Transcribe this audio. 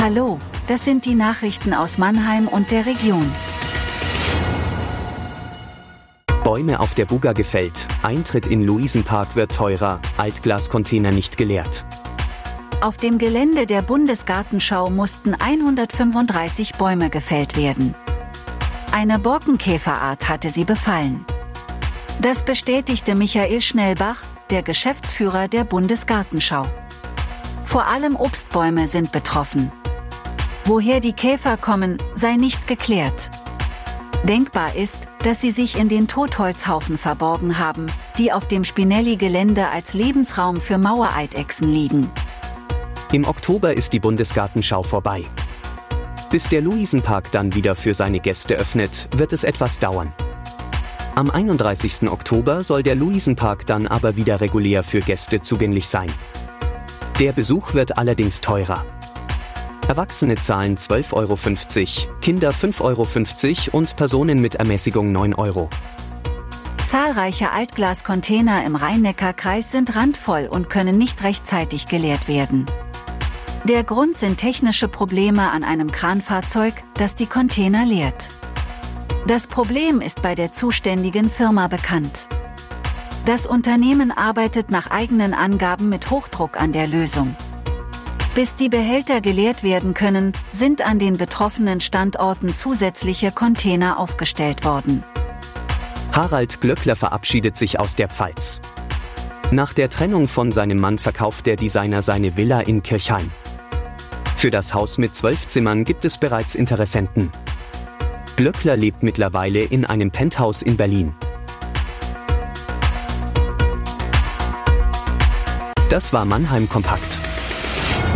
Hallo, das sind die Nachrichten aus Mannheim und der Region. Bäume auf der Buga gefällt, Eintritt in Luisenpark wird teurer, Altglascontainer nicht geleert. Auf dem Gelände der Bundesgartenschau mussten 135 Bäume gefällt werden. Eine Borkenkäferart hatte sie befallen. Das bestätigte Michael Schnellbach, der Geschäftsführer der Bundesgartenschau. Vor allem Obstbäume sind betroffen. Woher die Käfer kommen, sei nicht geklärt. Denkbar ist, dass sie sich in den Totholzhaufen verborgen haben, die auf dem Spinelli-Gelände als Lebensraum für Mauereidechsen liegen. Im Oktober ist die Bundesgartenschau vorbei. Bis der Luisenpark dann wieder für seine Gäste öffnet, wird es etwas dauern. Am 31. Oktober soll der Luisenpark dann aber wieder regulär für Gäste zugänglich sein. Der Besuch wird allerdings teurer. Erwachsene zahlen 12,50 Euro, Kinder 5,50 Euro und Personen mit Ermäßigung 9 Euro. Zahlreiche Altglascontainer im Rhein-Neckar-Kreis sind randvoll und können nicht rechtzeitig geleert werden. Der Grund sind technische Probleme an einem Kranfahrzeug, das die Container leert. Das Problem ist bei der zuständigen Firma bekannt. Das Unternehmen arbeitet nach eigenen Angaben mit Hochdruck an der Lösung. Bis die Behälter geleert werden können, sind an den betroffenen Standorten zusätzliche Container aufgestellt worden. Harald Glöckler verabschiedet sich aus der Pfalz. Nach der Trennung von seinem Mann verkauft der Designer seine Villa in Kirchheim. Für das Haus mit zwölf Zimmern gibt es bereits Interessenten. Glöckler lebt mittlerweile in einem Penthouse in Berlin. Das war Mannheim Kompakt.